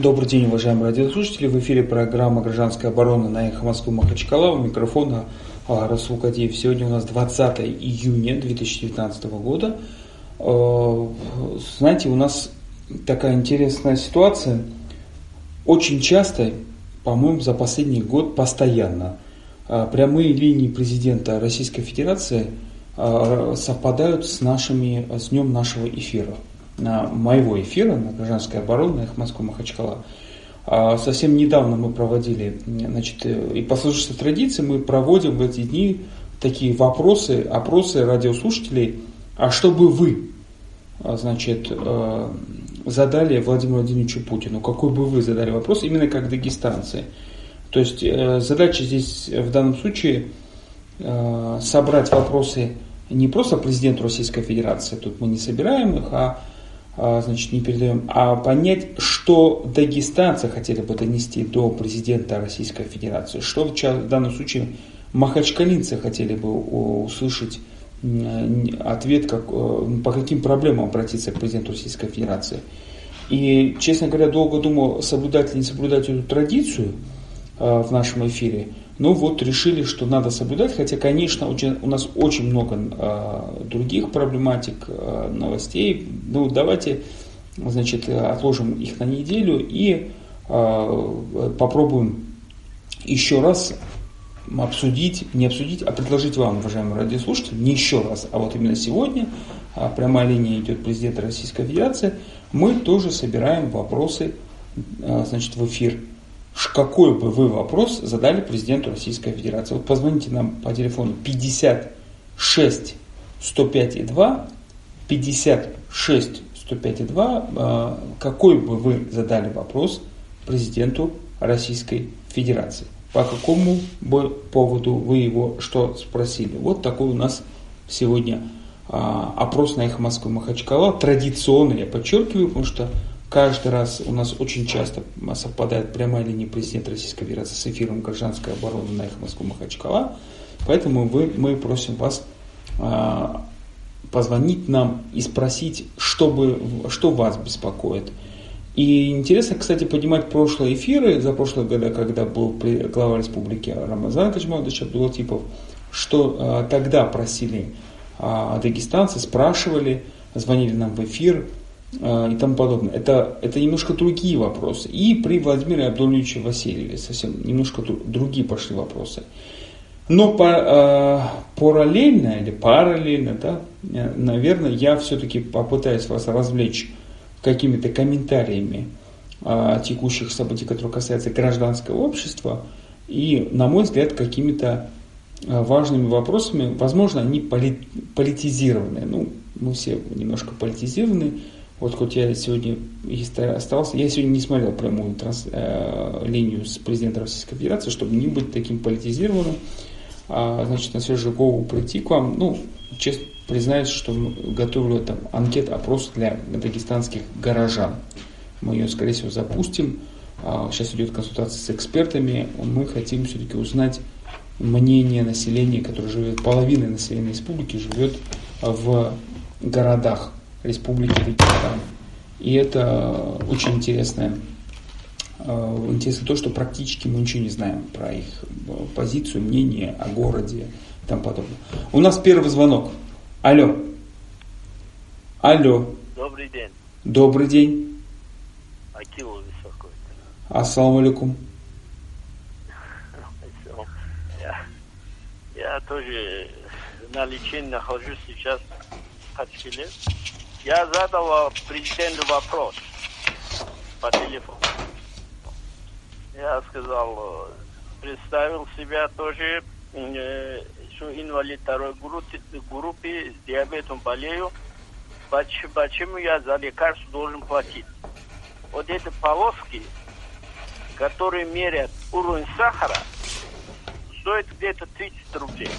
Добрый день, уважаемые радиослушатели. В эфире программа «Гражданская оборона» на эхо Москвы Махачкала. У микрофона а, Расул Кадеев. Сегодня у нас 20 июня 2019 года. А, знаете, у нас такая интересная ситуация. Очень часто, по-моему, за последний год постоянно а, прямые линии президента Российской Федерации совпадают с, нашими, с днем нашего эфира моего эфира на гражданской обороне, их Москву Махачкала. А совсем недавно мы проводили, значит, и по сложившейся традиции мы проводим в эти дни такие вопросы, опросы радиослушателей, а что бы вы, а, значит, э, задали Владимиру Владимировичу Путину, какой бы вы задали вопрос, именно как дагестанцы. То есть э, задача здесь в данном случае э, собрать вопросы не просто президенту Российской Федерации, тут мы не собираем их, а, значит, не передаем, а понять, что дагестанцы хотели бы донести до президента Российской Федерации, что в данном случае махачкалинцы хотели бы услышать ответ, как, э, по каким проблемам обратиться к президенту Российской Федерации. И, честно говоря, долго думал, соблюдать или не соблюдать эту традицию э, в нашем эфире – ну вот решили, что надо соблюдать, хотя, конечно, у нас очень много э, других проблематик, э, новостей. Ну давайте, значит, отложим их на неделю и э, попробуем еще раз обсудить, не обсудить, а предложить вам, уважаемые радиослушатели, не еще раз, а вот именно сегодня, а прямая линия идет президента Российской Федерации, мы тоже собираем вопросы значит, в эфир какой бы вы вопрос задали президенту Российской Федерации. Вот позвоните нам по телефону 56 105 и 2, 56 105 и 2, какой бы вы задали вопрос президенту Российской Федерации. По какому бы поводу вы его что спросили. Вот такой у нас сегодня а, опрос на их Москвы Махачкала. Традиционный, я подчеркиваю, потому что Каждый раз у нас очень часто совпадает прямая линия президента Российской Федерации с эфиром гражданской обороны на их Москву Махачкала. Поэтому вы, мы просим вас а, позвонить нам и спросить, что, бы, что вас беспокоит. И интересно, кстати, поднимать прошлые эфиры, за прошлые годы, когда был глава республики Рамазан Качмадович Абдулатипов, что а, тогда просили а, дагестанцы, спрашивали, звонили нам в эфир, и тому подобное. Это, это немножко другие вопросы. И при Владимире Абдуловиче Васильеве совсем немножко другие пошли вопросы. Но по, э, параллельно или параллельно, да, наверное, я все-таки попытаюсь вас развлечь какими-то комментариями э, текущих событий, которые касаются гражданского общества, и, на мой взгляд, какими-то важными вопросами, возможно, они поли, политизированы. Ну, мы все немножко политизированы, вот хоть я сегодня остался, я сегодня не смотрел прямую транс, э, линию с президентом Российской Федерации, чтобы не быть таким политизированным. А, значит, на свежую голову прийти к вам. Ну, честно признаюсь, что готовлю там анкет, опрос для дагестанских горожан. Мы ее, скорее всего, запустим. А, сейчас идет консультация с экспертами. Мы хотим все-таки узнать мнение населения, которое живет, половина населения республики живет в городах Республики Дагестан. И это очень интересное, э, интересно то, что практически мы ничего не знаем про их э, позицию, мнение о городе и тому подобное. У нас первый звонок. Алло. Алло. Добрый день. Добрый день. Акилов беспокоит. Ассаламу алейкум. Я, я тоже на лечении нахожусь сейчас в Хачкеле. Я задал президенту вопрос по телефону. Я сказал, представил себя тоже, э, что инвалид второй группы, группы с диабетом болею. Почему, я за лекарство должен платить? Вот эти полоски, которые меряют уровень сахара, стоят где-то 30 рублей.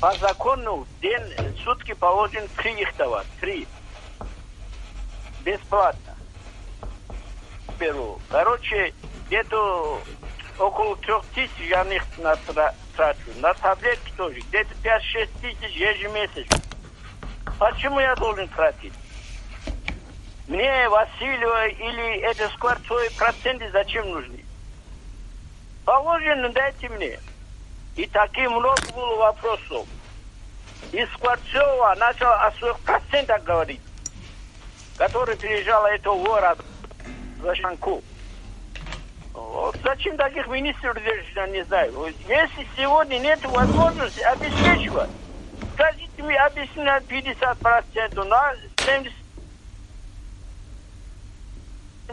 По закону в день, сутки положен три их товар, три. Бесплатно. Беру. Короче, где-то около трех тысяч я них трачу. На таблетки тоже. Где-то 5-6 тысяч ежемесячно. Почему я должен тратить? Мне Васильева или это скворцовые проценты зачем нужны? Положено дайте мне. И таких много было вопросов. И Скворцова начал о своих процентах говорить, который приезжал этого город за Шанку. Вот зачем таких министров держать, я не знаю. Если сегодня нет возможности обеспечивать, скажите мне, объяснять 50%, на 70%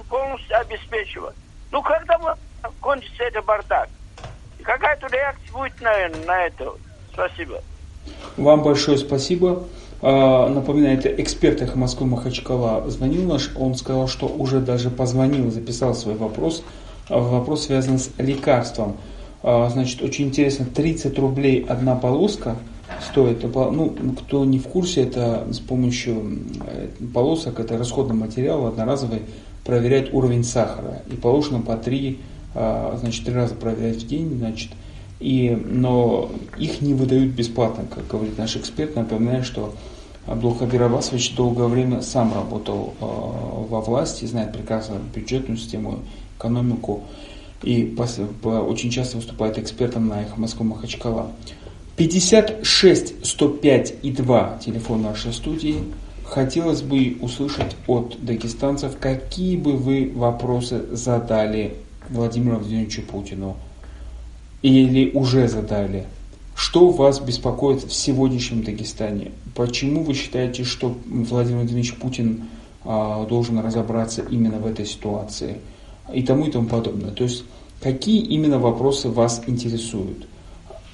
полностью обеспечивать. Ну, когда кончится этот бардак? Какая-то реакция будет, наверное, на это. Спасибо. Вам большое спасибо. А, напоминаю, это эксперт эхо Москвы Махачкала звонил наш, он сказал, что уже даже позвонил, записал свой вопрос. А, вопрос связан с лекарством. А, значит, очень интересно, 30 рублей одна полоска стоит. Ну, кто не в курсе, это с помощью э, полосок, это расходный материал одноразовый, проверять уровень сахара. И положено по 3, значит, 3 раза проверять в день, значит, и, но их не выдают бесплатно, как говорит наш эксперт. Напоминаю, что Абдулхабир Абасович долгое время сам работал э, во власти, знает прекрасно бюджетную систему, экономику и по, по, очень часто выступает экспертом на их Москву Махачкала. 56 105 и 2 телефон нашей студии. Хотелось бы услышать от дагестанцев, какие бы вы вопросы задали Владимиру Владимировичу Путину или уже задали. Что вас беспокоит в сегодняшнем Дагестане? Почему вы считаете, что Владимир Владимирович Путин а, должен разобраться именно в этой ситуации? И тому и тому подобное. То есть, какие именно вопросы вас интересуют?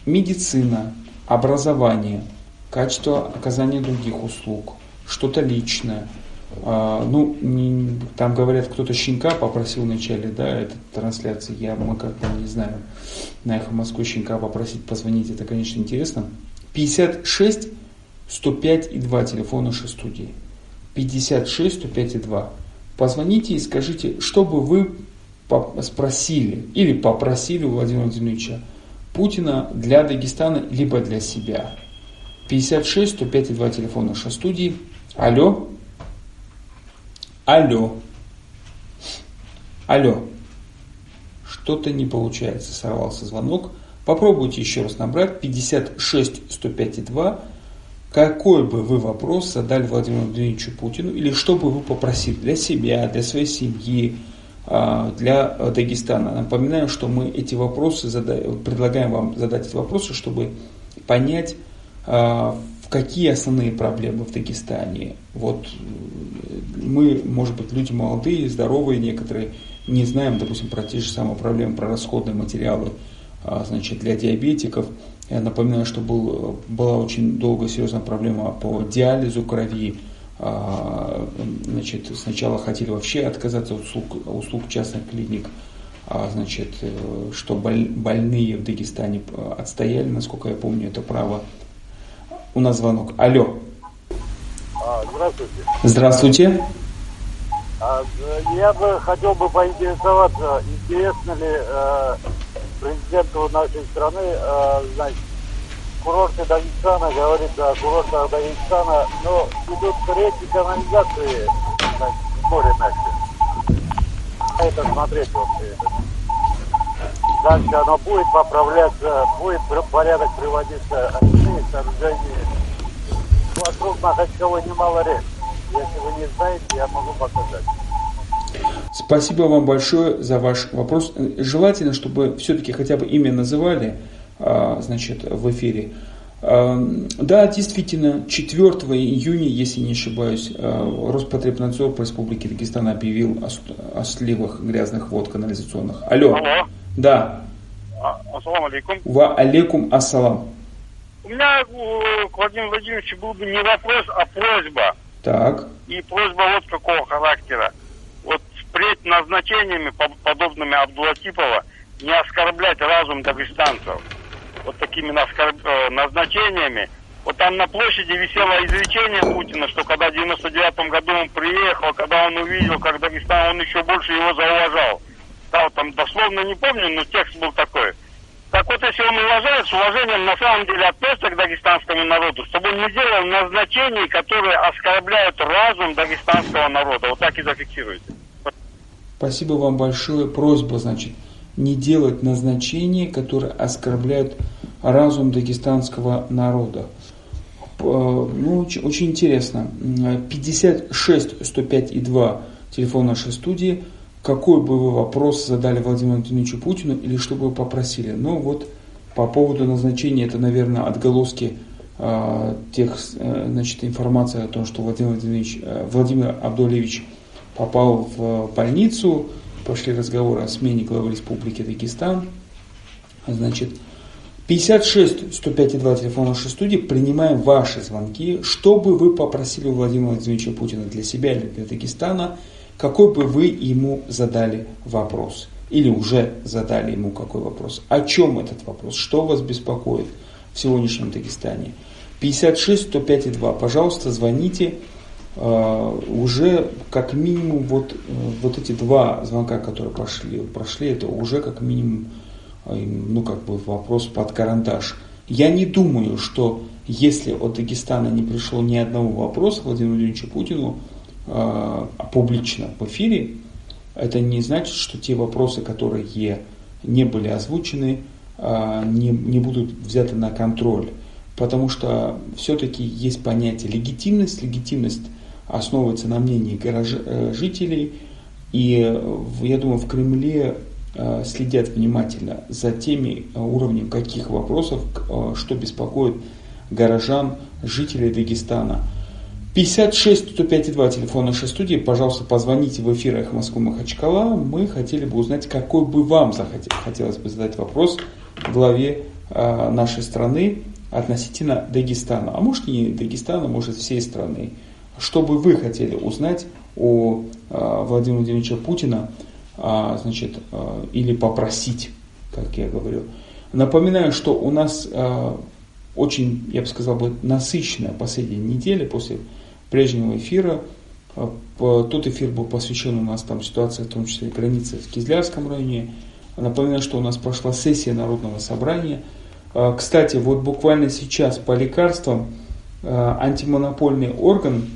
Медицина, образование, качество оказания других услуг, что-то личное – ну, не, там говорят, кто-то щенка попросил вначале, да, этой трансляции. Я, мы как-то не знаю, на эхо Москвы щенка попросить позвонить, это, конечно, интересно. 56 105 и 2 телефон нашей студии. 56 105 и 2. Позвоните и скажите, что бы вы спросили или попросили у Владимира Владимировича Путина для Дагестана, либо для себя. 56 105 и 2 телефон нашей студии. Алло. Алло. Алло. Что-то не получается, сорвался звонок. Попробуйте еще раз набрать 56 105 2. Какой бы вы вопрос задали Владимиру Владимировичу Путину или что бы вы попросили для себя, для своей семьи, а, для Дагестана. Напоминаю, что мы эти вопросы задаем, предлагаем вам задать эти вопросы, чтобы понять, какие основные проблемы в Дагестане. Вот мы, может быть, люди молодые, здоровые некоторые, не знаем, допустим, про те же самые проблемы, про расходные материалы а, значит, для диабетиков. Я напоминаю, что был, была очень долгая серьезная проблема по диализу крови. А, значит, сначала хотели вообще отказаться от услуг, услуг частных клиник, а, значит, э, что больные в Дагестане отстояли, насколько я помню, это право. У нас звонок. Алло. А, здравствуйте. Здравствуйте. А, я бы хотел бы поинтересоваться, интересно ли э, президенту нашей страны, э, значит, курорты Дагестана, говорит о курортах Дагестана, но идут речи канализации значит, в море наше. Это смотреть вообще. Дальше оно будет поправляться, будет порядок приводиться, очные сооружения вокруг Махачкала немало рек. Если вы не знаете, я могу показать. Спасибо вам большое за ваш вопрос. Желательно, чтобы все-таки хотя бы имя называли а, значит, в эфире. А, да, действительно, 4 июня, если не ошибаюсь, а, Роспотребнадзор по Республике Дагестан объявил о, о сливах грязных вод канализационных. Алло. Алло. Да. Ассаламу алейкум. Ва алейкум ассалам. У меня к Владимиру Владимировичу был бы не вопрос, а просьба. Так. И просьба вот какого характера. Вот впредь назначениями, подобными Абдулатипова, не оскорблять разум дагестанцев. Вот такими э, назначениями. Вот там на площади висело изречение Путина, что когда в 99 году он приехал, когда он увидел, как Дагестан, он еще больше его зауважал. Да, там дословно не помню, но текст был такой. Так вот, если он уважает, с уважением на самом деле относится к дагестанскому народу, чтобы он не делал назначений, которые оскорбляют разум дагестанского народа. Вот так и зафиксируйте. Спасибо вам большое. Просьба, значит, не делать назначения, которые оскорбляют разум дагестанского народа. Ну, очень, очень интересно. 56 105 и 2 телефон нашей студии. Какой бы вы вопрос задали Владимиру Антоновичу Путину или что бы вы попросили? Ну вот по поводу назначения, это, наверное, отголоски э, тех, э, значит, информация о том, что Владимир, Владимирович, э, Владимир Абдулевич попал в больницу, пошли разговоры о смене главы Республики Дагестан. Значит, 56 105 2 телефон нашей студии. Принимаем ваши звонки. Что бы вы попросили у Владимира Владимировича Путина для себя или для Дагестана, какой бы вы ему задали вопрос? Или уже задали ему какой вопрос? О чем этот вопрос? Что вас беспокоит в сегодняшнем Дагестане? 56 105 2. Пожалуйста, звоните. Uh, уже как минимум вот, вот эти два звонка, которые прошли, прошли, это уже как минимум ну, как бы вопрос под карандаш. Я не думаю, что если от Дагестана не пришло ни одного вопроса Владимиру Владимировичу Путину э, публично в эфире, это не значит, что те вопросы, которые не были озвучены, э, не, не будут взяты на контроль. Потому что все-таки есть понятие легитимность. Легитимность основывается на мнении. Э, жителей. И я думаю, в Кремле Э, следят внимательно за теми э, уровнем каких вопросов, э, что беспокоит горожан, жителей Дагестана. 56 105 2 телефон нашей студии. Пожалуйста, позвоните в эфир «Эхо Москвы Махачкала». Мы хотели бы узнать, какой бы вам хотелось бы задать вопрос главе нашей страны относительно Дагестана. А может не Дагестана, может всей страны. Что бы вы хотели узнать о Владимире Владимировиче Путина а, значит, а, или попросить, как я говорю. Напоминаю, что у нас а, очень, я бы сказал, бы, насыщенная последняя неделя после прежнего эфира. Тот эфир был посвящен у нас там ситуации, в том числе границы в Кизлярском районе. Напоминаю, что у нас прошла сессия Народного собрания. Кстати, вот буквально сейчас по лекарствам антимонопольный орган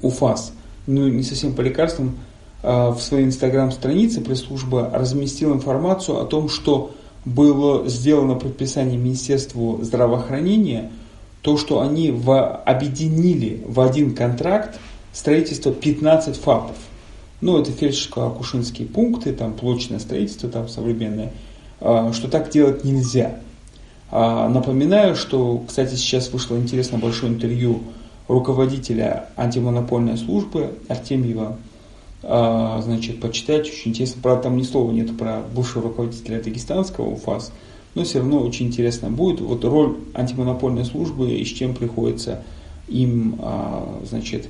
УФАС, ну не совсем по лекарствам, в своей инстаграм-странице пресс-служба разместила информацию о том, что было сделано предписание Министерству здравоохранения, то, что они в, объединили в один контракт строительство 15 ФАПов. Ну, это фельдшерско-акушинские пункты, там блочное строительство, там современное, э, что так делать нельзя. А, напоминаю, что, кстати, сейчас вышло интересно большое интервью руководителя антимонопольной службы Артемьева а, значит, почитать, очень интересно. Правда, там ни слова нет про бывшего руководителя дагестанского УФАС, но все равно очень интересно будет. Вот роль антимонопольной службы и с чем приходится им, а, значит,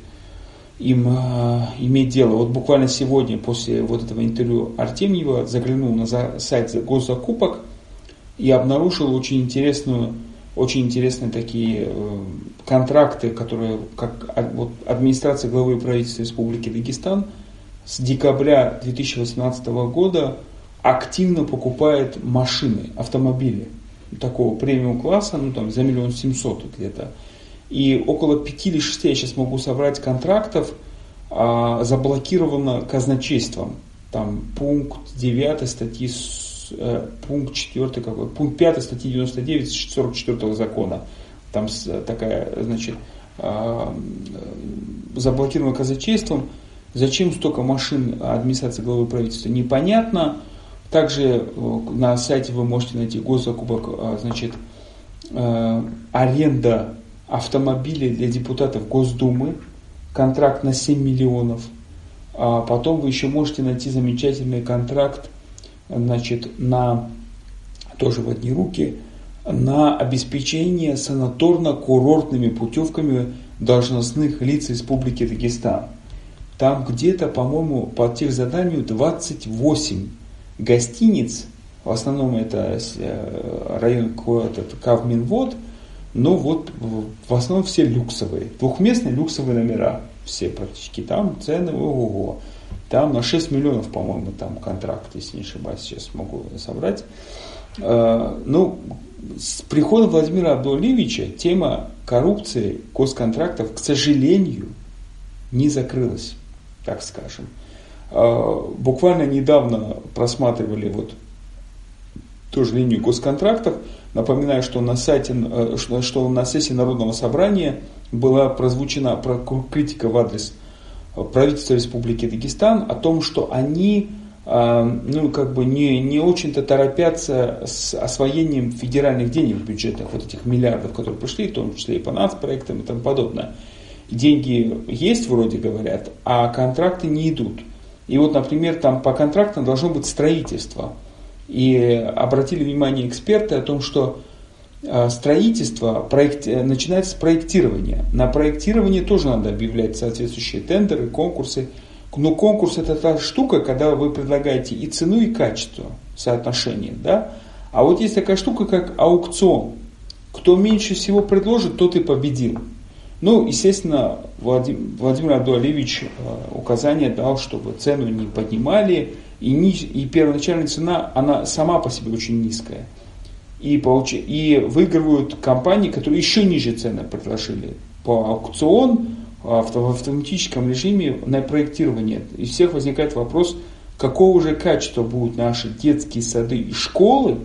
им а, иметь дело. Вот буквально сегодня, после вот этого интервью Артемьева, заглянул на сайт госзакупок и обнаружил очень интересную очень интересные такие э, контракты, которые как вот, администрация главы правительства Республики Дагестан – с декабря 2018 года активно покупает машины, автомобили такого премиум класса, ну там за миллион семьсот где-то. И около пяти или шести я сейчас могу собрать контрактов, а, заблокировано казначейством. Там пункт 9 статьи, э, пункт 4, какой, пункт 5 статьи 99 44 закона. Там такая, значит, а, заблокировано казначейством – Зачем столько машин администрации главы правительства, непонятно. Также э, на сайте вы можете найти госзакупок, а, значит, э, аренда автомобилей для депутатов Госдумы, контракт на 7 миллионов. А потом вы еще можете найти замечательный контракт значит, на, тоже в одни руки, на обеспечение санаторно-курортными путевками должностных лиц Республики Дагестан. Там где-то, по-моему, по техзаданию 28 гостиниц, в основном это э, район какой-то Кавминвод, но вот в основном все люксовые, двухместные люксовые номера, все практически там, цены, ого-го. Там на 6 миллионов, по-моему, там контракт, если не ошибаюсь, сейчас могу собрать. Э, ну, с приходом Владимира Абдулевича тема коррупции госконтрактов, к сожалению, не закрылась, так скажем. Э, буквально недавно просматривали вот тоже линию госконтрактов. Напоминаю, что на, сайте, э, что на сессии Народного собрания была прозвучена критика в адрес правительства Республики Дагестан о том, что они а, ну, как бы не, не очень-то торопятся с освоением федеральных денег в бюджетах, вот этих миллиардов, которые пришли, в том числе и по нацпроектам и тому подобное. Деньги есть, вроде говорят, а контракты не идут. И вот, например, там по контрактам должно быть строительство. И обратили внимание эксперты о том, что а, строительство проект, начинается с проектирования. На проектирование тоже надо объявлять соответствующие тендеры, конкурсы. Но конкурс это та штука, когда вы предлагаете и цену, и качество соотношение. Да? А вот есть такая штука, как аукцион. Кто меньше всего предложит, тот и победил. Ну, естественно, Владимир, Владимир Абдуалевич э, указание дал, чтобы цену не поднимали, и, ни, и первоначальная цена, она сама по себе очень низкая. И, получ, и выигрывают компании, которые еще ниже цены предложили. По аукцион в автоматическом режиме на проектирование. И у всех возникает вопрос, какого же качества будут наши детские сады и школы,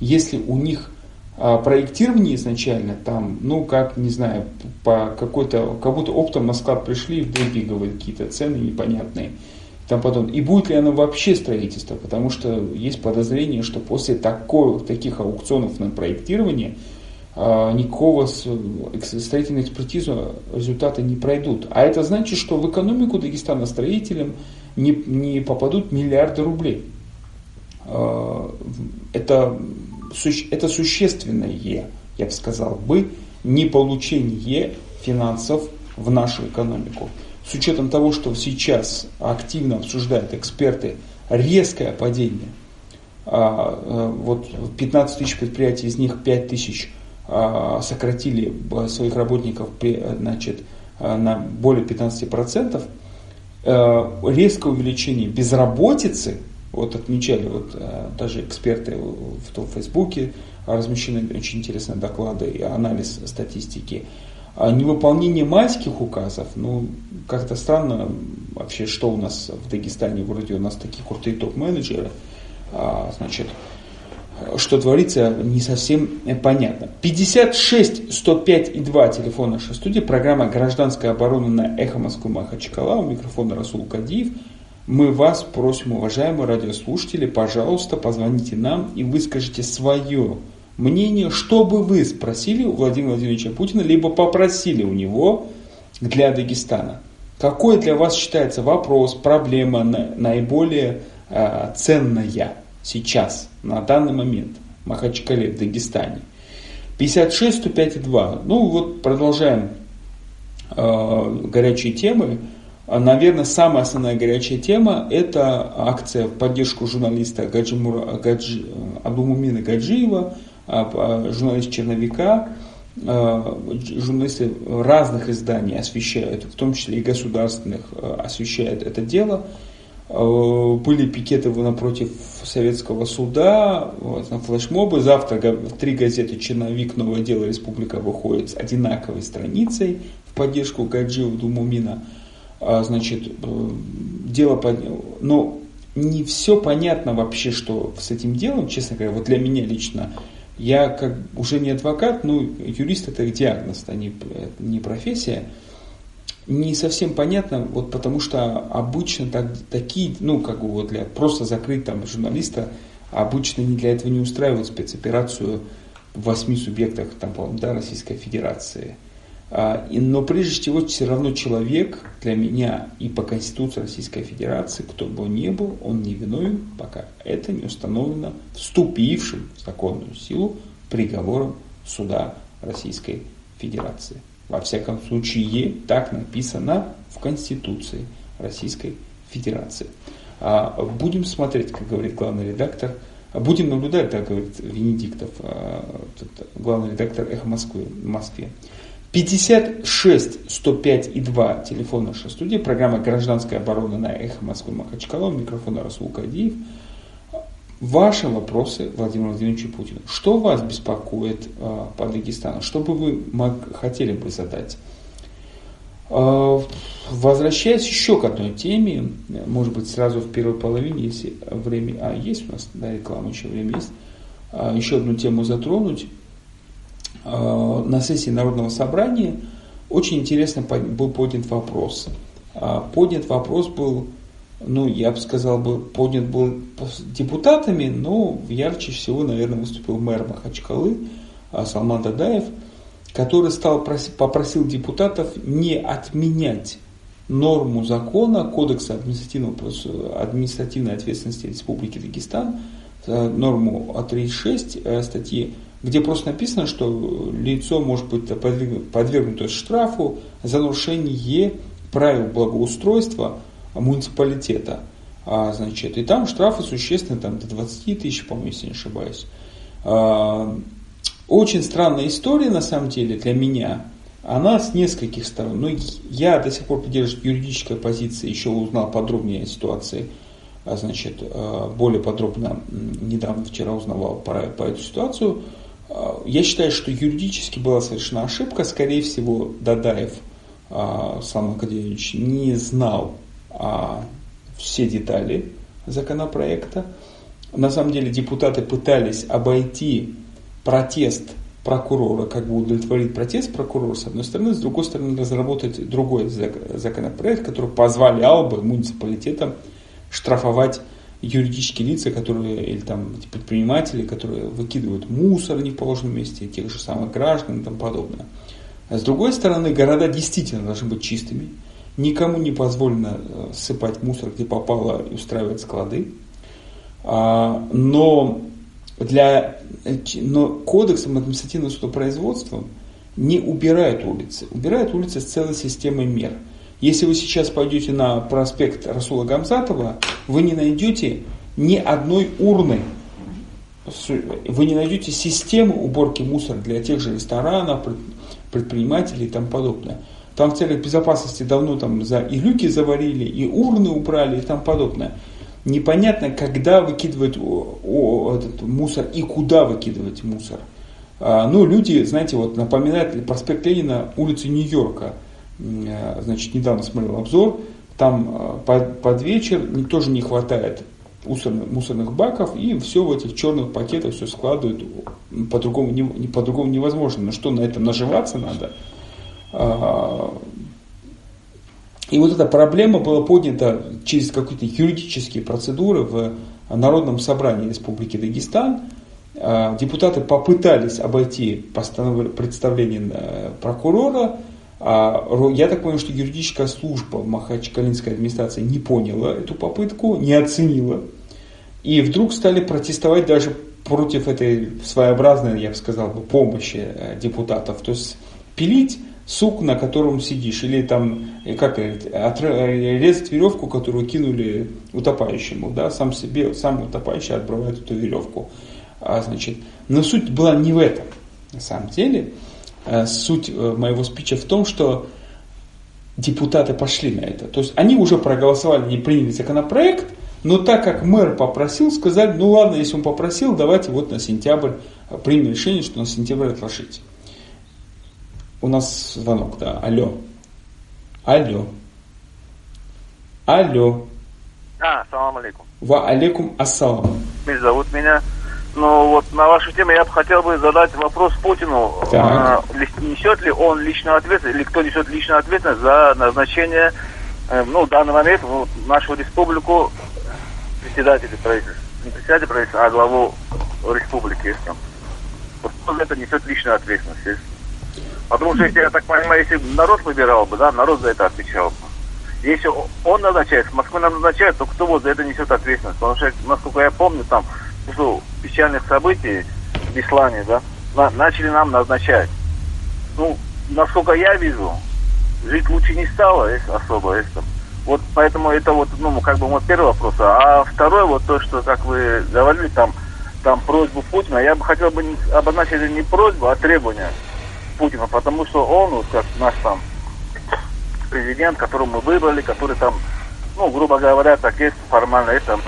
если у них проектирование изначально там, ну как, не знаю, по какой-то, как будто оптом на склад пришли, выбеговые какие-то цены непонятные. Там потом. И будет ли оно вообще строительство? Потому что есть подозрение, что после такой, таких аукционов на проектирование а, никакого строительной экспертизы результаты не пройдут. А это значит, что в экономику Дагестана строителям не, не попадут миллиарды рублей. А, это, это существенное, я бы сказал бы, не получение финансов в нашу экономику. С учетом того, что сейчас активно обсуждают эксперты резкое падение, а, вот 15 тысяч предприятий, из них 5 тысяч а, сократили своих работников значит, а, на более 15%, а, резкое увеличение безработицы, вот отмечали вот даже эксперты в том Фейсбуке, размещены очень интересные доклады и анализ статистики. Невыполнение майских указов, ну, как-то странно вообще, что у нас в Дагестане, вроде у нас такие крутые топ-менеджеры, значит, что творится, не совсем понятно. 56 105 и 2 телефон нашей студии, программа «Гражданская оборона» на Эхо Москвы Махачкала, у микрофона Расул Кадиев. Мы вас просим, уважаемые радиослушатели, пожалуйста, позвоните нам и выскажите свое мнение, что бы вы спросили у Владимира Владимировича Путина, либо попросили у него для Дагестана. Какой для вас считается вопрос, проблема наиболее э, ценная? сейчас, на данный момент, в Махачкале, в Дагестане. 56 105 2. Ну вот продолжаем э, горячие темы. Наверное, самая основная горячая тема – это акция в поддержку журналиста Гаджимура, Гаджи, Абдумумина Гаджиева, а, а, журналист Черновика. Э, журналисты разных изданий освещают, в том числе и государственных, освещают это дело – были пикеты напротив советского суда, вот, на флешмобы. Завтра три газеты «Черновик», «Новое дело», «Республика» выходят с одинаковой страницей в поддержку Гаджиева Думумина. А, значит, э, дело под... Но не все понятно вообще, что с этим делом, честно говоря, вот для меня лично. Я как уже не адвокат, но юрист это диагноз, а не, не профессия не совсем понятно, вот потому что обычно так, такие, ну, как бы вот для просто закрыть там журналиста, обычно не для этого не устраивают спецоперацию в восьми субъектах там, да, Российской Федерации. А, но прежде всего все равно человек для меня и по Конституции Российской Федерации, кто бы он ни был, он не виновен, пока это не установлено вступившим в законную силу приговором суда Российской Федерации. Во всяком случае, так написано в Конституции Российской Федерации. А, будем смотреть, как говорит главный редактор, будем наблюдать, так говорит Венедиктов, а, главный редактор «Эхо Москвы» в Москве. 56 105 и 2 телефон нашей студии, программа «Гражданская оборона» на Эхо Москвы Махачкала, микрофон Расул Кадиев. Ваши вопросы Владимиру Владимировичу Путину. Что вас беспокоит э, по Дагестану? Что бы вы мог, хотели бы задать? Э, возвращаясь еще к одной теме, может быть, сразу в первой половине, если время... А, есть у нас, да, реклама, еще время есть. Э, еще одну тему затронуть. Э, на сессии Народного собрания очень интересно был поднят вопрос. Э, поднят вопрос был, ну, я бы сказал, бы, поднят был депутатами, но ярче всего, наверное, выступил мэр Махачкалы э, Салман Дадаев, который стал, попросил депутатов не отменять норму закона Кодекса административной ответственности Республики Дагестан, норму А36 статьи где просто написано, что лицо может быть подвергнуто штрафу за нарушение правил благоустройства муниципалитета. А, значит, и там штрафы существенные, там, до 20 тысяч, по-моему, если не ошибаюсь. А, очень странная история, на самом деле, для меня. Она с нескольких сторон. Но я до сих пор придерживаюсь юридической позиции, еще узнал подробнее о ситуации, а, значит, а, более подробно недавно вчера узнавал по, по эту ситуацию. А, я считаю, что юридически была совершена ошибка. Скорее всего, Дадаев Слава Академьевич не знал а, все детали законопроекта. На самом деле депутаты пытались обойти протест прокурора, как бы удовлетворить протест прокурора с одной стороны, с другой стороны разработать другой законопроект, который позволял бы муниципалитетам штрафовать юридические лица, которые, или там предприниматели, которые выкидывают мусор не в положенном месте, тех же самых граждан и тому подобное. А с другой стороны, города действительно должны быть чистыми. Никому не позволено э, сыпать мусор, где попало, и устраивать склады. А, но, для, но кодексом административного судопроизводства не убирают улицы. Убирают улицы с целой системой мер – если вы сейчас пойдете на проспект Расула Гамзатова, вы не найдете ни одной урны. Вы не найдете системы уборки мусора для тех же ресторанов, предпринимателей и тому подобное. Там в целях безопасности давно там за, и люки заварили, и урны убрали и тому подобное. Непонятно, когда выкидывать этот мусор и куда выкидывать мусор. А, ну, люди, знаете, вот напоминают проспект Ленина улицу Нью-Йорка – значит, недавно смотрел обзор, там э, под, под вечер тоже не хватает мусорных, мусорных баков, и все в этих черных пакетах все складывают, по-другому, не, по-другому невозможно. На что на этом наживаться надо? А, и вот эта проблема была поднята через какие-то юридические процедуры в Народном собрании Республики Дагестан. А, депутаты попытались обойти представление э, прокурора, я так понял, что юридическая служба Махачкалинской администрации не поняла эту попытку, не оценила. И вдруг стали протестовать даже против этой своеобразной, я бы сказал, помощи э, депутатов. То есть пилить сук, на котором сидишь, или там, э, как резать веревку, которую кинули утопающему, да, сам себе, сам утопающий отбрывает эту веревку. А, значит, но суть была не в этом, на самом деле. Э, суть э, моего спича в том, что депутаты пошли на это. То есть они уже проголосовали, не приняли законопроект, но так как мэр попросил, сказали, ну ладно, если он попросил, давайте вот на сентябрь примем решение, что на сентябрь отложить. У нас звонок, да. Алло. Алло. Алло. А, салам алейкум. Ва алейкум ассалам. Зовут меня ну вот на вашу тему я бы хотел бы задать вопрос Путину. А, несет ли он личную ответственность, или кто несет личную ответственность за назначение, э, ну, в данный момент в нашу республику председателя правительства. Не председателя правительства, а главу республики, если там. Вот кто за это несет личную ответственность. Потому что, если я так понимаю, если народ выбирал бы, да, народ за это отвечал бы. Если он назначает, Москва назначает, то кто вот за это несет ответственность? Потому что, насколько я помню, там ну, печальных событий в Беслане, да, на, начали нам назначать. Ну, насколько я вижу, жить лучше не стало есть, особо. Есть, вот поэтому это вот, ну, как бы мой первый вопрос. А второй вот то, что, как вы говорили, там, там просьбу Путина, я бы хотел бы обозначить не просьбу, а требования. Путину, потому что он, вот как наш там президент, которого мы выбрали, который там, ну, грубо говоря, так есть формально, есть там,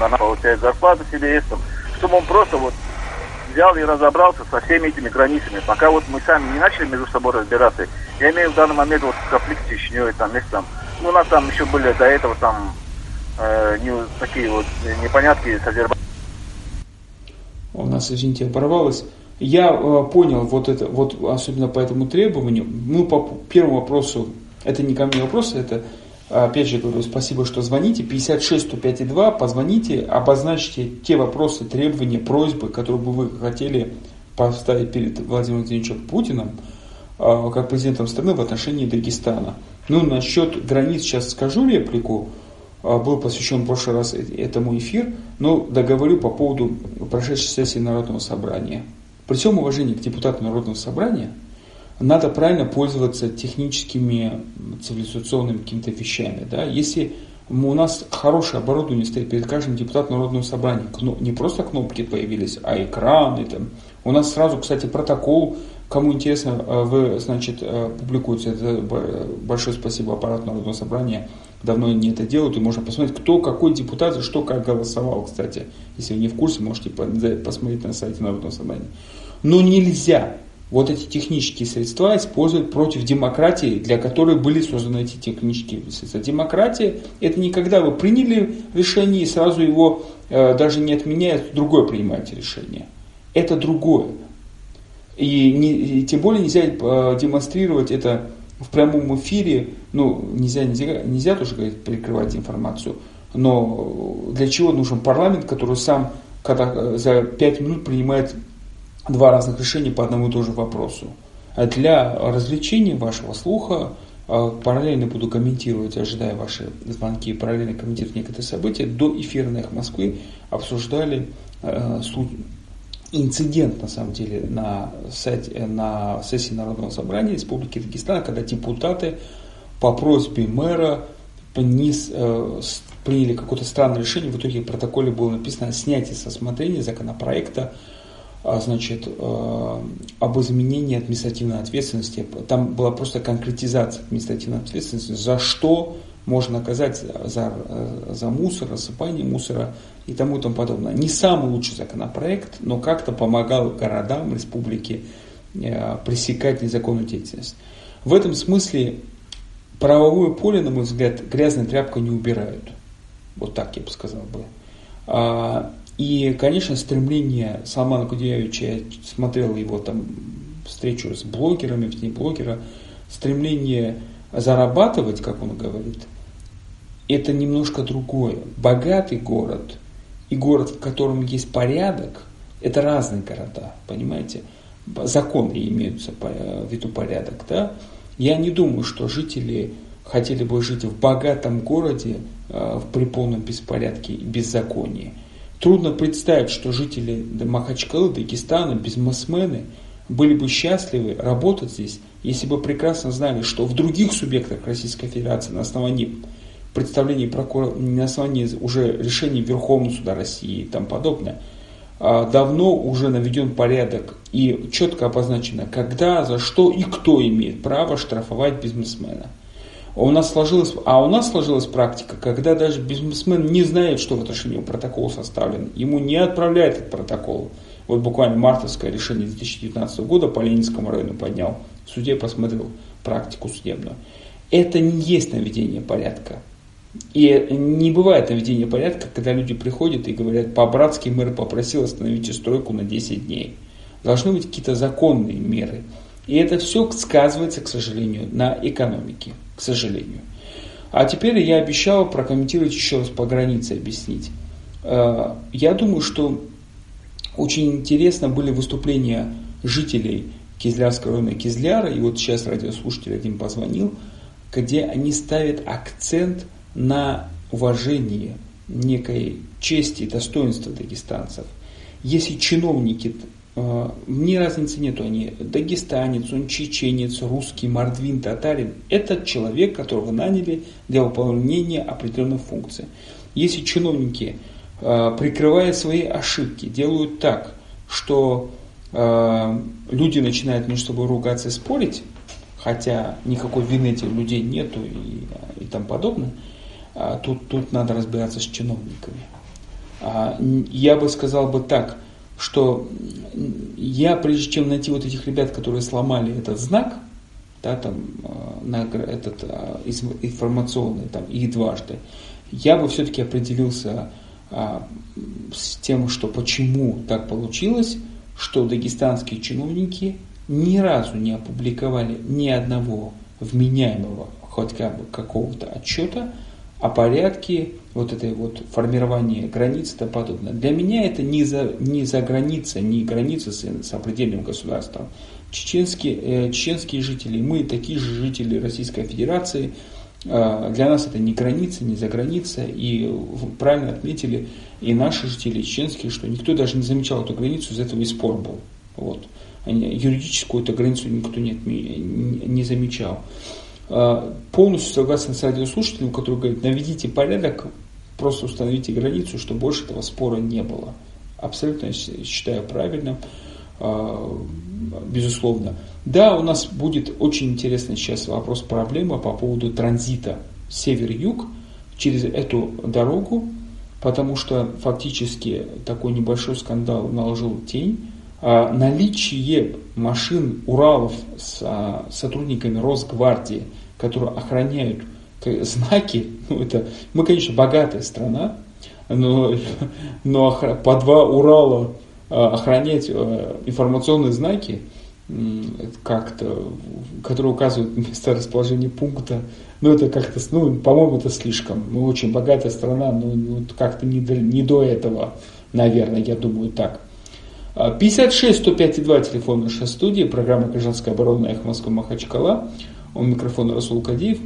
она получает зарплату себе, есть там, чтобы он просто вот взял и разобрался со всеми этими границами. Пока вот мы сами не начали между собой разбираться, я имею в данный момент вот конфликт с Чечней, там есть там, ну, у нас там еще были до этого там э, не, такие вот непонятки с Азербайджаном. У нас, извините, оборвалось. Я э, понял вот это, вот особенно по этому требованию. Мы по первому вопросу, это не ко мне вопрос, это опять же говорю, спасибо, что звоните. 56 105 2, позвоните, обозначьте те вопросы, требования, просьбы, которые бы вы хотели поставить перед Владимиром Владимировичем Путиным, э, как президентом страны в отношении Дагестана. Ну, насчет границ сейчас скажу реплику. А, был посвящен в прошлый раз э, этому эфир, но договорю по поводу прошедшей сессии Народного собрания. При всем уважении к депутатам Народного собрания, надо правильно пользоваться техническими, цивилизационными какими-то вещами. Да? Если у нас хорошее оборудование стоит перед каждым депутатом Народного собрания, не просто кнопки появились, а экраны. Там. У нас сразу, кстати, протокол Кому интересно, э, вы, значит, э, публикуете. Это большое спасибо аппарату Народного собрания. Давно они это делают, и можно посмотреть, кто, какой депутат за что как голосовал, кстати. Если вы не в курсе, можете посмотреть на сайте Народного собрания. Но нельзя вот эти технические средства использовать против демократии, для которой были созданы эти технические средства. Демократия – это не когда вы приняли решение и сразу его, э, даже не отменяя, другое принимаете решение. Это другое. И, не, и тем более нельзя э, демонстрировать это в прямом эфире. Ну, нельзя, нельзя, нельзя тоже говорить, прикрывать информацию. Но для чего нужен парламент, который сам когда э, за пять минут принимает два разных решения по одному и тому же вопросу? А для развлечения вашего слуха э, параллельно буду комментировать, ожидая ваши звонки, параллельно комментировать некоторые события. До эфира на Москвы обсуждали э, суть инцидент, на самом деле, на, сайте, на сессии Народного собрания Республики Дагестан, когда депутаты по просьбе мэра вниз, э, приняли какое-то странное решение, в итоге в протоколе было написано о снятии со смотрения законопроекта а, значит, э, об изменении административной ответственности. Там была просто конкретизация административной ответственности, за что можно наказать за, э, за мусор, рассыпание мусора и тому и тому подобное. Не самый лучший законопроект, но как-то помогал городам, республике э, пресекать незаконную деятельность. В этом смысле правовое поле, на мой взгляд, грязной тряпкой не убирают. Вот так я бы сказал бы. А, и, конечно, стремление Салмана Кудеевича, я смотрел его там встречу с блогерами, в день блогера, стремление зарабатывать, как он говорит, это немножко другое. Богатый город и город, в котором есть порядок, это разные города, понимаете? Законы имеются в виду порядок, да? Я не думаю, что жители хотели бы жить в богатом городе э, при полном беспорядке и беззаконии. Трудно представить, что жители Махачкалы, Дагестана, бизнесмены были бы счастливы работать здесь, если бы прекрасно знали, что в других субъектах Российской Федерации на основании представлений прокурора, на основании уже решений Верховного суда России и тому подобное, а, давно уже наведен порядок и четко обозначено, когда, за что и кто имеет право штрафовать бизнесмена. У нас сложилась, а у нас сложилась практика, когда даже бизнесмен не знает, что в отношении протокол составлен. Ему не отправляют этот протокол. Вот буквально мартовское решение 2019 года по Ленинскому району поднял. В суде посмотрел практику судебную. Это не есть наведение порядка. И не бывает наведения порядка, когда люди приходят и говорят, по-братски мэр попросил остановить стройку на 10 дней. Должны быть какие-то законные меры. И это все сказывается, к сожалению, на экономике. К сожалению. А теперь я обещал прокомментировать еще раз по границе, объяснить. Э, я думаю, что очень интересно были выступления жителей Кизлярского района Кизляра, и вот сейчас радиослушатель один позвонил, где они ставят акцент – на уважение некой чести и достоинства дагестанцев. Если чиновники, мне разницы нету, они дагестанец, он чеченец, русский, мордвин, татарин, это человек, которого наняли для выполнения определенных функций. Если чиновники, э, прикрывая свои ошибки, делают так, что э, люди начинают между собой ругаться и спорить, хотя никакой вины этих людей нету и, и тому подобное, а тут, тут надо разбираться с чиновниками. А, я бы сказал бы так, что я, прежде чем найти вот этих ребят, которые сломали этот знак, да, там, а, на этот а, информационный, там, и дважды, я бы все-таки определился с тем, что почему так получилось, что дагестанские чиновники ни разу не опубликовали ни одного вменяемого хоть как бы какого-то отчета о порядке вот этой вот формирования границ и тому подобное. Для меня это не за, не за граница, не граница с, определенным государством. Чеченские, э, чеченские жители, мы такие же жители Российской Федерации, э, для нас это не граница, не за граница, и правильно отметили и наши жители чеченские, что никто даже не замечал эту границу, из этого и спор был. Вот. Юридическую эту границу никто не, не, не замечал. Э, полностью согласен с радиослушателем, который говорит, наведите порядок Просто установите границу, чтобы больше этого спора не было. Абсолютно считаю правильным, а, безусловно. Да, у нас будет очень интересный сейчас вопрос, проблема по поводу транзита север-юг через эту дорогу, потому что фактически такой небольшой скандал наложил тень. А наличие машин Уралов с а, сотрудниками Росгвардии, которые охраняют знаки, ну это, мы, конечно, богатая страна, но, но по два Урала а, охранять а, информационные знаки, как-то, которые указывают место расположения пункта, ну это как-то, ну, по-моему, это слишком. Мы очень богатая страна, но ну, как-то не до, не до этого, наверное, я думаю так. 56 105 2 телефон нашей студии, программа «Гражданская оборона» Эхо Москвы Махачкала. У микрофона Расул Кадиев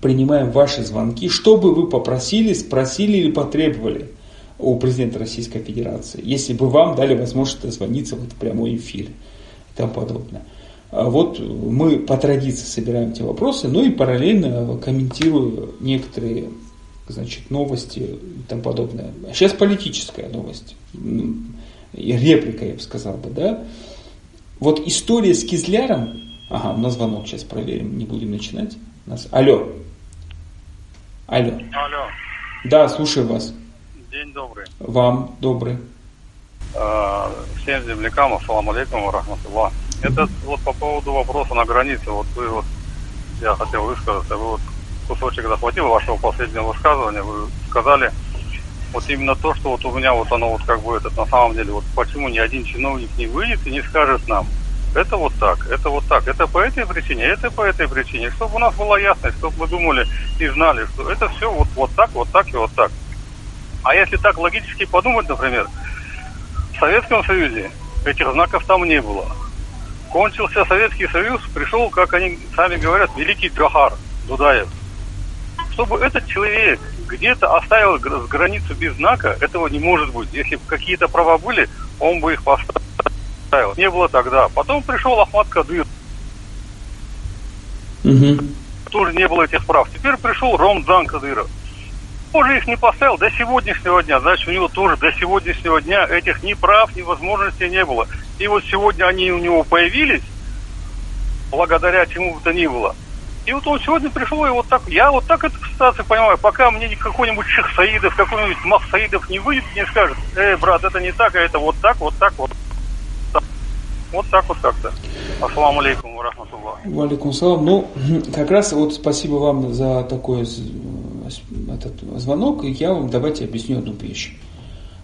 принимаем ваши звонки, что бы вы попросили, спросили или потребовали у президента Российской Федерации, если бы вам дали возможность дозвониться вот в прямой эфир и тому подобное. А вот мы по традиции собираем эти вопросы, ну и параллельно комментирую некоторые значит, новости и тому подобное. Сейчас политическая новость, реплика, я бы сказал бы, да. Вот история с Кизляром, ага, у нас звонок, сейчас проверим, не будем начинать. Нас... Алло. Алло. Алло. Да, слушаю вас. День добрый. Вам добрый. А, всем землякам, ассаламу алейкум, рахматуллах. Это вот по поводу вопроса на границе. Вот вы вот, я хотел высказаться, вы вот кусочек захватил вашего последнего высказывания, вы сказали вот именно то, что вот у меня вот оно вот как бы этот на самом деле, вот почему ни один чиновник не выйдет и не скажет нам, это вот так, это вот так, это по этой причине, это по этой причине, чтобы у нас была ясность, чтобы мы думали и знали, что это все вот, вот так, вот так и вот так. А если так логически подумать, например, в Советском Союзе этих знаков там не было. Кончился Советский Союз, пришел, как они сами говорят, великий Джахар Дудаев. Чтобы этот человек где-то оставил границу без знака, этого не может быть. Если какие-то права были, он бы их поставил ставил. Не было тогда. Потом пришел Ахмад Кадыр. Угу. Тоже не было этих прав. Теперь пришел Ромзан Кадыров. Тоже их не поставил до сегодняшнего дня. Значит, у него тоже до сегодняшнего дня этих ни прав, ни возможностей не было. И вот сегодня они у него появились, благодаря чему бы то ни было. И вот он сегодня пришел, и вот так, я вот так эту ситуацию понимаю, пока мне какой-нибудь Ших Саидов, какой-нибудь Мах Саидов не выйдет, не скажет, эй, брат, это не так, а это вот так, вот так, вот вот так вот как-то. Ассаламу алейкум ва Валикум салам. Ну, как раз вот спасибо вам за такой этот звонок. И я вам давайте объясню одну вещь.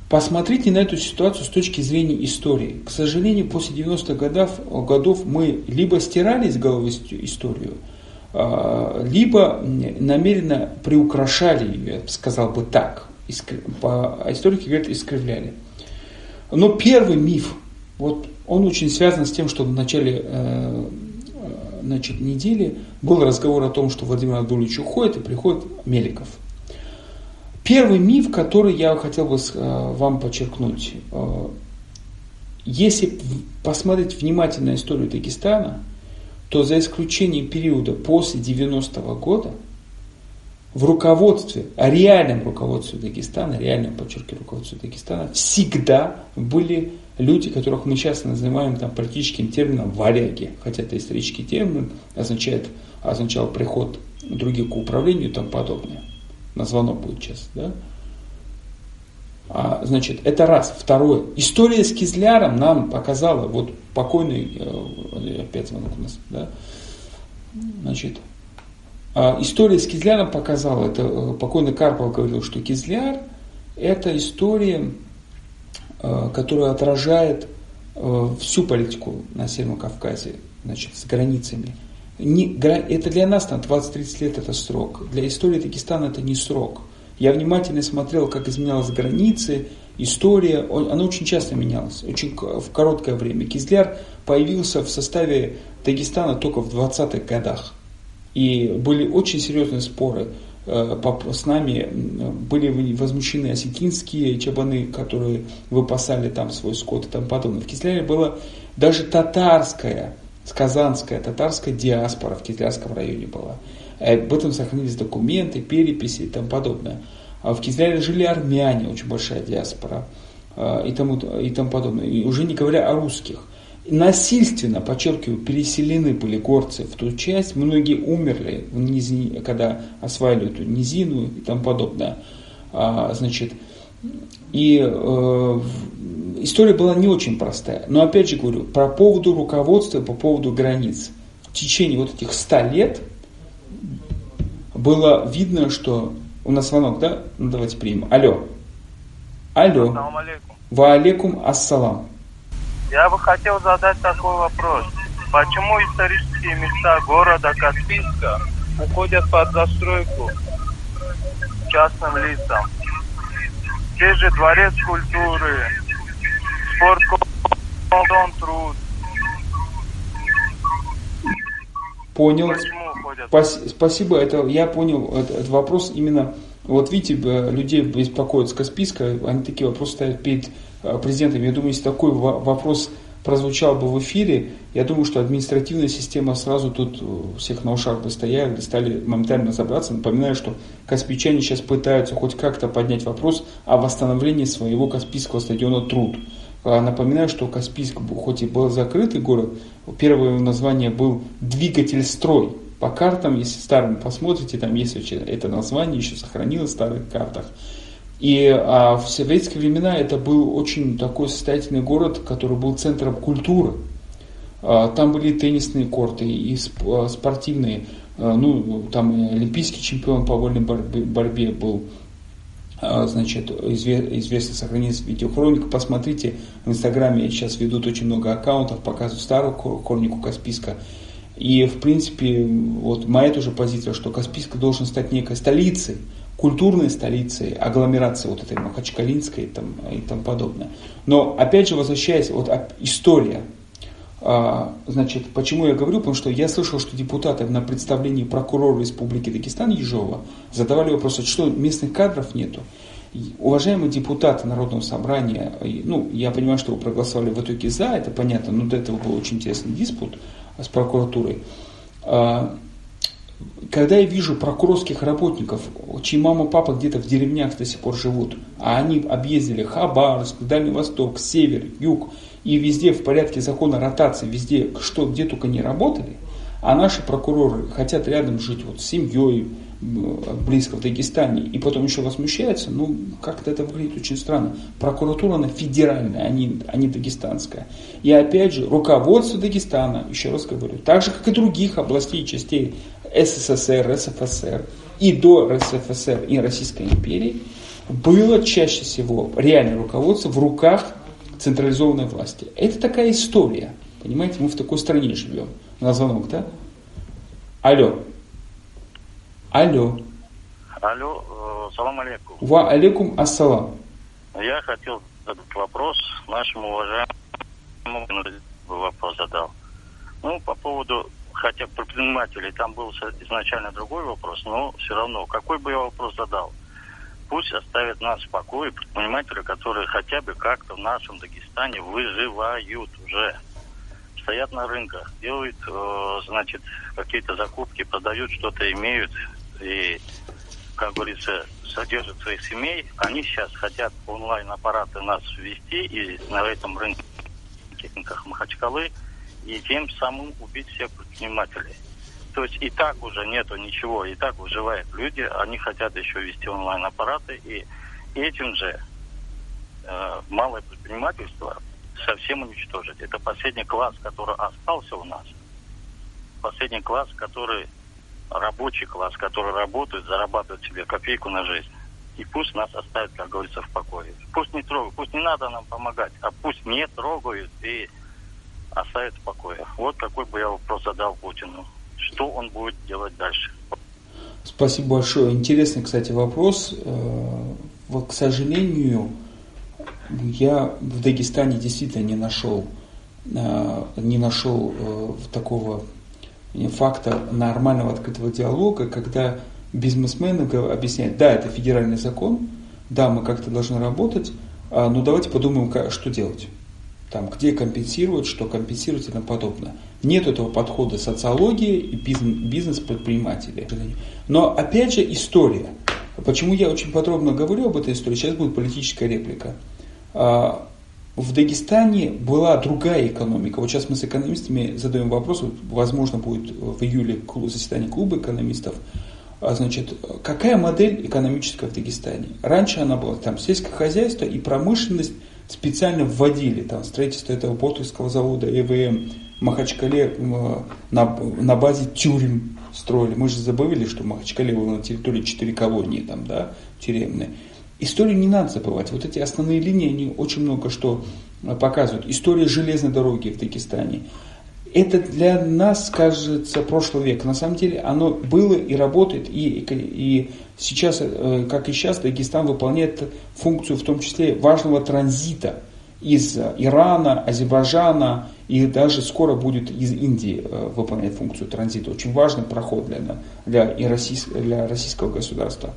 Посмотрите на эту ситуацию с точки зрения истории. К сожалению, после 90-х годов, годов мы либо стирали из головы историю, а, либо намеренно приукрашали ее, я сказал бы так. А историки говорят, искривляли. Но первый миф, вот он очень связан с тем, что в начале э, значит, недели был разговор о том, что Владимир Абдулович уходит и приходит Меликов. Первый миф, который я хотел бы э, вам подчеркнуть. Э, если посмотреть внимательно историю Дагестана, то за исключением периода после 90-го года в руководстве, о реальном руководстве Дагестана, реальном, подчеркиваю, руководстве Дагестана, всегда были люди, которых мы сейчас называем там, политическим термином варяги. Хотя это исторический термин, означает, означал приход других к управлению и тому подобное. На звонок будет сейчас, да? А, значит, это раз. Второе. История с Кизляром нам показала, вот покойный, э, опять звонок у нас, да? Значит, история с Кизляром показала, это э, покойный Карпов говорил, что Кизляр это история, э, которая отражает э, всю политику на Северном Кавказе, значит, с границами. Не, это для нас там 20-30 лет это срок. Для истории Дагестана это не срок. Я внимательно смотрел, как изменялась границы, история, она очень часто менялась, очень в короткое время. Кизляр появился в составе Дагестана только в 20-х годах. И были очень серьезные споры э, с нами были возмущены осетинские чабаны, которые выпасали там свой скот и тому подобное. В Кизляре была даже татарская, сказанская, татарская диаспора в Кизлярском районе была. Э, об этом сохранились документы, переписи и тому подобное. А в Кизляре жили армяне, очень большая диаспора э, и тому, и тому подобное. И уже не говоря о русских насильственно, подчеркиваю, переселены были горцы в ту часть, многие умерли, в низине, когда осваивали эту низину и тому подобное. А, значит, и э, история была не очень простая. Но опять же говорю, по поводу руководства, по поводу границ. В течение вот этих ста лет было видно, что... У нас звонок, да? Ну давайте примем. Алло. Алло. Ва алейкум ассалам. Я бы хотел задать такой вопрос. Почему исторические места города Каспийска уходят под застройку частным лицам? Те же дворец культуры, спорткомплекс труд. Понял. Спас, спасибо, это я понял этот вопрос именно. Вот видите, людей беспокоит с Каспийска, они такие вопросы ставят перед Э, президентом. Я думаю, если такой вопрос прозвучал бы в эфире, я думаю, что административная система сразу тут э, всех на ушах бы стояли, стали моментально разобраться. Напоминаю, что каспийчане сейчас пытаются хоть как-то поднять вопрос о восстановлении своего Каспийского стадиона «Труд». А напоминаю, что Каспийск, хоть и был закрытый город, первое название был «Двигатель строй». По картам, если старым посмотрите, там есть это название, еще сохранилось в старых картах. И а, в советские времена это был очень такой состоятельный город, который был центром культуры. А, там были теннисные корты и а, спортивные. А, ну, там олимпийский чемпион по вольной борьбе, борьбе был. Значит, известно сохранилась видеохроника. Посмотрите, в Инстаграме сейчас ведут очень много аккаунтов, показывают старую хронику Каспийска. И, в принципе, вот моя тоже позиция, что Каспийск должен стать некой столицей культурной столицей, агломерацией вот этой Махачкалинской и, там, и тому подобное. Но опять же, возвращаясь, вот история, а, значит, почему я говорю? Потому что я слышал, что депутаты на представлении прокурора Республики Дагестан Ежова задавали вопрос, а что местных кадров нету. Уважаемые депутаты Народного собрания, ну, я понимаю, что вы проголосовали в итоге за, это понятно, но до этого был очень интересный диспут с прокуратурой. Когда я вижу прокурорских работников, чьи мама, папа где-то в деревнях до сих пор живут, а они объездили Хабаровск, Дальний Восток, Север, Юг, и везде в порядке закона ротации, везде, что где только не работали, а наши прокуроры хотят рядом жить вот с семьей, близко в Дагестане, и потом еще возмущаются, ну, как-то это выглядит очень странно. Прокуратура, она федеральная, а не, а не дагестанская. И опять же, руководство Дагестана, еще раз говорю, так же, как и других областей и частей СССР, СФСР и до РСФСР и Российской империи, было чаще всего реальное руководство в руках централизованной власти. Это такая история. Понимаете, мы в такой стране живем. На звонок, да? Алло. Алло. Алло, э, салам алейкум. Ва алейкум ассалам. Я хотел задать вопрос нашему уважаемому вопрос задал. Ну, по поводу, хотя предпринимателей, там был изначально другой вопрос, но все равно, какой бы я вопрос задал? Пусть оставят нас в покое предприниматели, которые хотя бы как-то в нашем Дагестане выживают уже. Стоят на рынках, делают, э, значит, какие-то закупки, продают что-то, имеют, и как говорится, содержат своих семей, они сейчас хотят онлайн-аппараты нас ввести и на этом рынке Махачкалы, и тем самым убить всех предпринимателей. То есть и так уже нету ничего, и так выживают люди, они хотят еще вести онлайн-аппараты, и этим же э, малое предпринимательство совсем уничтожить. Это последний класс, который остался у нас. Последний класс, который рабочий класс, который работает, зарабатывает себе копейку на жизнь. И пусть нас оставят, как говорится, в покое. Пусть не трогают, пусть не надо нам помогать, а пусть не трогают и оставят в покое. Вот какой бы я вопрос задал Путину. Что он будет делать дальше? Спасибо большое. Интересный, кстати, вопрос. Э, к сожалению, я в Дагестане действительно не нашел, э, не нашел э, такого факта нормального открытого диалога, когда бизнесмены объясняют, да, это федеральный закон, да, мы как-то должны работать, а, но давайте подумаем, что делать. Там, где компенсировать, что компенсировать и тому подобное. Нет этого подхода социологии и бизнес-предпринимателей. Но опять же история. Почему я очень подробно говорю об этой истории? Сейчас будет политическая реплика. А, в Дагестане была другая экономика. Вот сейчас мы с экономистами задаем вопрос, возможно, будет в июле заседание клуба экономистов. А, значит, какая модель экономическая в Дагестане? Раньше она была там сельское хозяйство и промышленность специально вводили там строительство этого Ботовского завода ЭВМ Махачкале на, на базе тюрем строили. Мы же забыли, что Махачкале было на территории четыре колонии там, да, тюремные. Историю не надо забывать. Вот эти основные линии, они очень много что э, показывают. История железной дороги в Дагестане. Это для нас кажется прошлый век. На самом деле оно было и работает. И, и сейчас, э, как и сейчас, Дагестан выполняет функцию в том числе важного транзита из Ирана, Азербайджана и даже скоро будет из Индии э, выполнять функцию транзита. Очень важный проход для, для, и российского, для российского государства.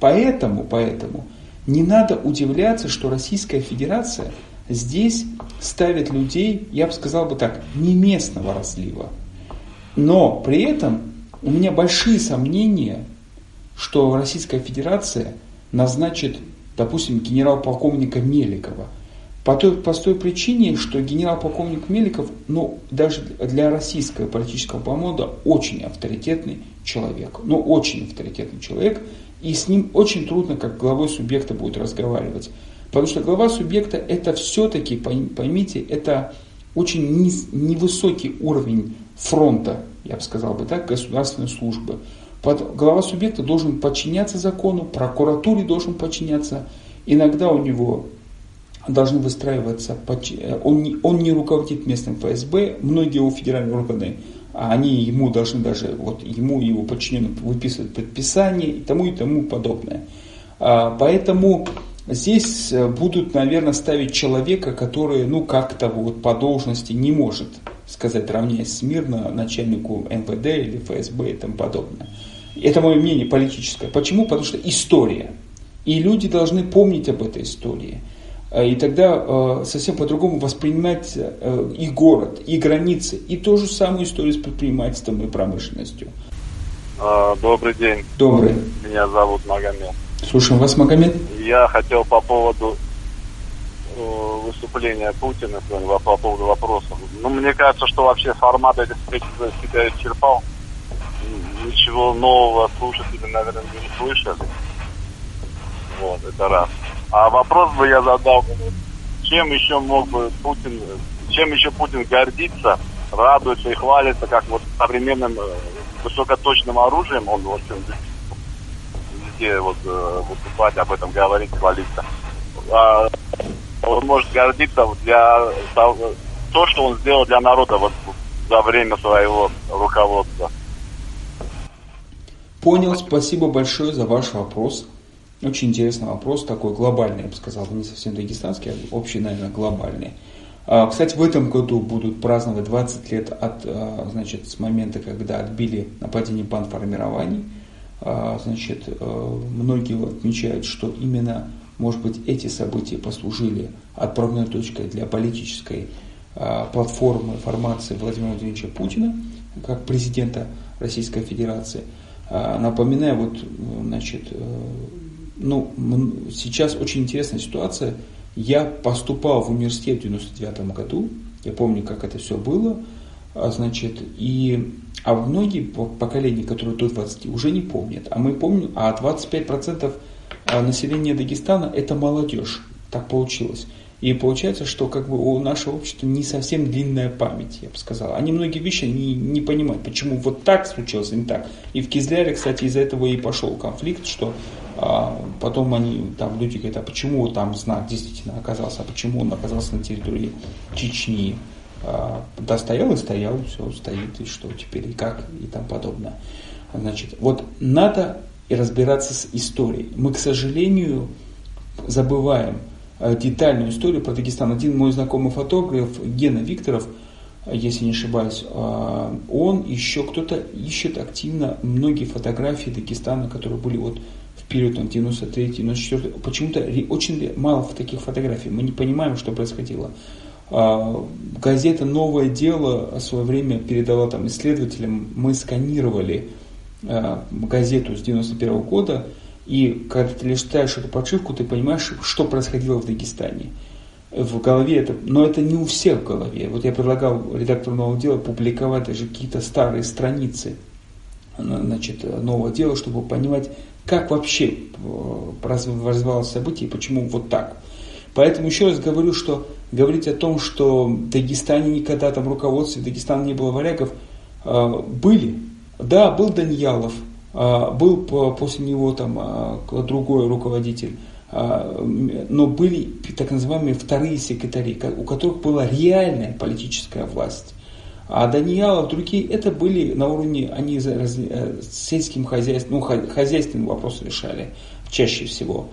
Поэтому, поэтому не надо удивляться, что Российская Федерация здесь ставит людей, я бы сказал бы так, не местного разлива. Но при этом у меня большие сомнения, что Российская Федерация назначит, допустим, генерал-полковника Меликова. По той простой причине, что генерал-полковник Меликов, ну, даже для российского политического помода очень авторитетный человек. Ну, очень авторитетный человек – и с ним очень трудно, как главой субъекта будет разговаривать. Потому что глава субъекта это все-таки, поймите, это очень низ, невысокий уровень фронта, я бы сказал бы так, государственной службы. Глава субъекта должен подчиняться закону, прокуратуре должен подчиняться. Иногда у него должны выстраиваться, он не, он не руководит местным ФСБ, многие его федеральные органы а они ему должны даже, вот ему и его подчиненным выписывать предписание и тому и тому подобное. А, поэтому здесь э, будут, наверное, ставить человека, который, ну, как-то вот по должности не может сказать, равняясь смирно начальнику МВД или ФСБ и тому подобное. Это мое мнение политическое. Почему? Потому что история. И люди должны помнить об этой истории. Э, и тогда э, совсем по-другому воспринимать и город, и границы, и ту же самую историю с предпринимательством и промышленностью. А, добрый день. Добрый. Меня зовут Магомед. Слушаем вас, Магомед. Я хотел по поводу выступления Путина по поводу вопросов. Ну, мне кажется, что вообще формат этих встреч себя исчерпал. Ничего нового слушатели, наверное, не слышали. Вот, это раз. А вопрос бы я задал, чем еще мог бы Путин, чем еще Путин гордится, радуется и хвалится, как вот современным э, высокоточным оружием, он вот везде вот э, выступать, об этом говорить, хвалиться. А, он может гордиться для то, что он сделал для народа вот за время своего руководства. Понял, спасибо большое за ваш вопрос. Очень интересный вопрос, такой глобальный, я бы сказал, не совсем дагестанский, а общий, наверное, глобальный. А, кстати, в этом году будут праздновать 20 лет от, а, значит, с момента, когда отбили нападение бандформирований. А, значит, многие отмечают, что именно, может быть, эти события послужили отправной точкой для политической платформы формации Владимира Владимировича Путина как президента Российской Федерации – Напоминаю, вот, значит, ну, сейчас очень интересная ситуация. Я поступал в университет в 99 году, я помню, как это все было, значит, и а многие поколения, которые до 20, уже не помнят. А мы помним, а 25% населения Дагестана это молодежь. Так получилось. И получается, что как бы у нашего общества не совсем длинная память, я бы сказал. Они многие вещи не, не понимают, почему вот так случилось, а не так. И в Кизляре, кстати, из-за этого и пошел конфликт, что а, потом они, там люди говорят, а почему там знак действительно оказался, а почему он оказался на территории Чечни. А, да, стоял и стоял, все, стоит, и что теперь, и как, и там подобное. Значит, вот надо и разбираться с историей. Мы, к сожалению, забываем, Э, детальную историю про Дагестан. Один мой знакомый фотограф, Гена Викторов, если не ошибаюсь, э, он еще кто-то ищет активно многие фотографии Дагестана, которые были вот в период 93-94. Почему-то очень мало таких фотографий. Мы не понимаем, что происходило. Э, газета «Новое дело» в свое время передала там исследователям, мы сканировали газету с 91 года, и когда ты листаешь эту подшивку, ты понимаешь, что происходило в Дагестане. В голове это, но это не у всех в голове. Вот я предлагал редактору нового дела публиковать даже какие-то старые страницы значит, нового дела, чтобы понимать, как вообще э, развивалось событие и почему вот так. Поэтому еще раз говорю, что говорить о том, что в Дагестане никогда там руководстве Дагестана не было варягов, э, были. Да, был Даньялов, а, был после него там а, другой руководитель, а, но были так называемые вторые секретари, у которых была реальная политическая власть. А Даниялов, другие, это были на уровне, они э, сельским хозяйством, ну, хозяйственные вопросы решали чаще всего.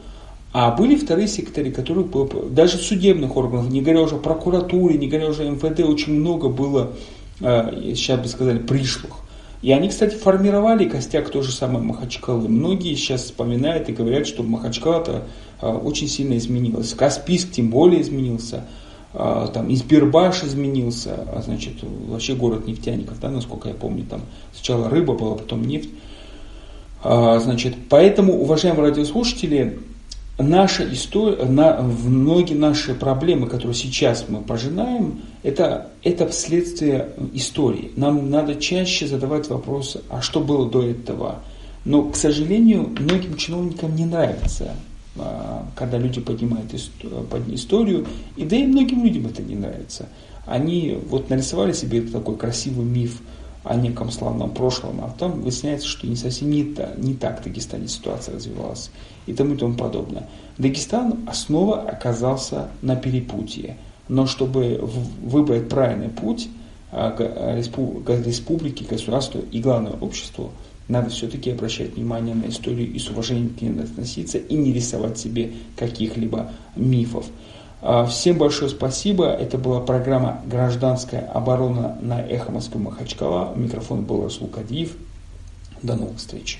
А были вторые секретари, которые даже судебных органов, не говоря уже о прокуратуре, не говоря уже о МВД, очень много было, сейчас бы сказали, пришлых. И они, кстати, формировали костяк той же самой Махачкалы. Многие сейчас вспоминают и говорят, что Махачкала-то а, очень сильно изменилась. Каспийск тем более изменился. А, там Избербаш изменился, а значит, вообще город нефтяников, да, насколько я помню, там сначала рыба была, потом нефть. А, значит, поэтому, уважаемые радиослушатели, наша история, на, многие наши проблемы, которые сейчас мы пожинаем, это, это следствие истории. Нам надо чаще задавать вопросы, а что было до этого? Но, к сожалению, многим чиновникам не нравится, а, когда люди поднимают историю, и да и многим людям это не нравится. Они вот нарисовали себе такой красивый миф о неком славном прошлом, а там выясняется, что не совсем не, та, не так в Дагестане ситуация развивалась и тому и тому подобное. Дагестан снова оказался на перепутье. Но чтобы выбрать правильный путь а, республики, государству и главное обществу, надо все-таки обращать внимание на историю и с уважением к ней относиться и не рисовать себе каких-либо мифов. А, всем большое спасибо. Это была программа «Гражданская оборона» на Эхо Москвы Махачкала. Микрофон был Расул Кадиев. До новых встреч.